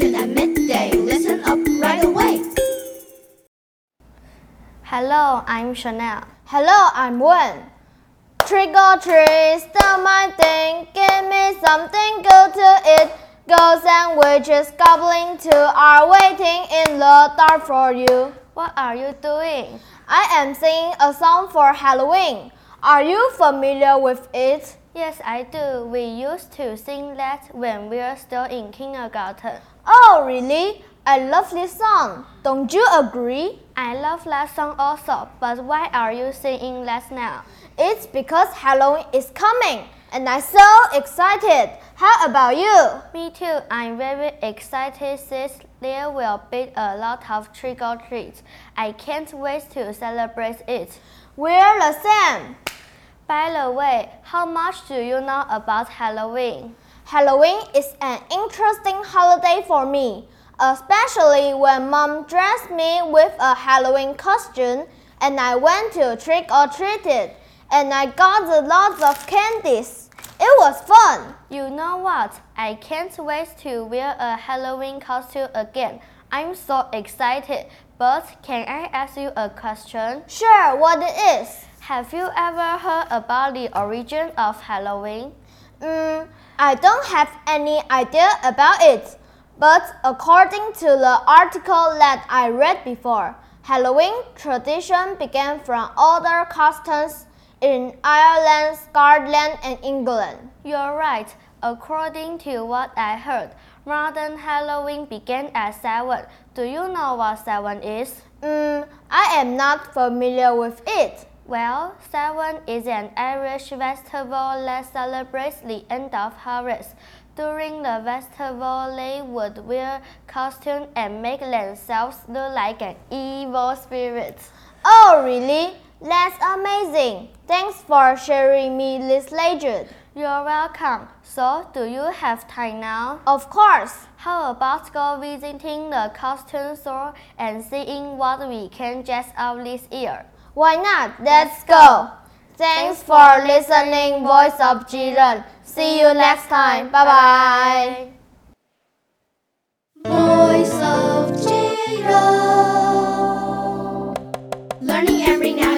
attention at midday. Listen up right away. Hello, I'm Chanel. Hello, I'm Wen. Trick or treat, stop my thing. Give me something good to eat. Ghosts and witches, goblins too, are waiting in the dark for you. What are you doing? I am singing a song for Halloween. Are you familiar with it? Yes, I do. We used to sing that when we were still in kindergarten. Oh, really? I love this song. Don't you agree? I love that song also, but why are you singing that now? It's because Halloween is coming and I'm so excited. How about you? Me too. I'm very excited since there will be a lot of trick or treats. I can't wait to celebrate it. We're the same. By the way, how much do you know about Halloween? Halloween is an interesting holiday for me especially when mom dressed me with a Halloween costume and I went to trick or treated and I got a lot of candies. It was fun. You know what? I can't wait to wear a Halloween costume again. I'm so excited. But can I ask you a question? Sure, what it is? Have you ever heard about the origin of Halloween? Mm, I don't have any idea about it. But according to the article that I read before, Halloween tradition began from older customs in Ireland, Scotland, and England. You're right. According to what I heard, modern Halloween began at Samhain. Do you know what Samhain is? Mm, I am not familiar with it. Well, Samhain is an Irish festival that celebrates the end of harvest. During the festival, they would wear costumes and make themselves look like an evil spirit. Oh, really? That's amazing. Thanks for sharing me this legend. You're welcome. So, do you have time now? Of course. How about go visiting the costume store and seeing what we can dress up this year? Why not? Let's go. Thanks for listening, Voice of Children. See you next time. Bye bye. Voice of Learning every now.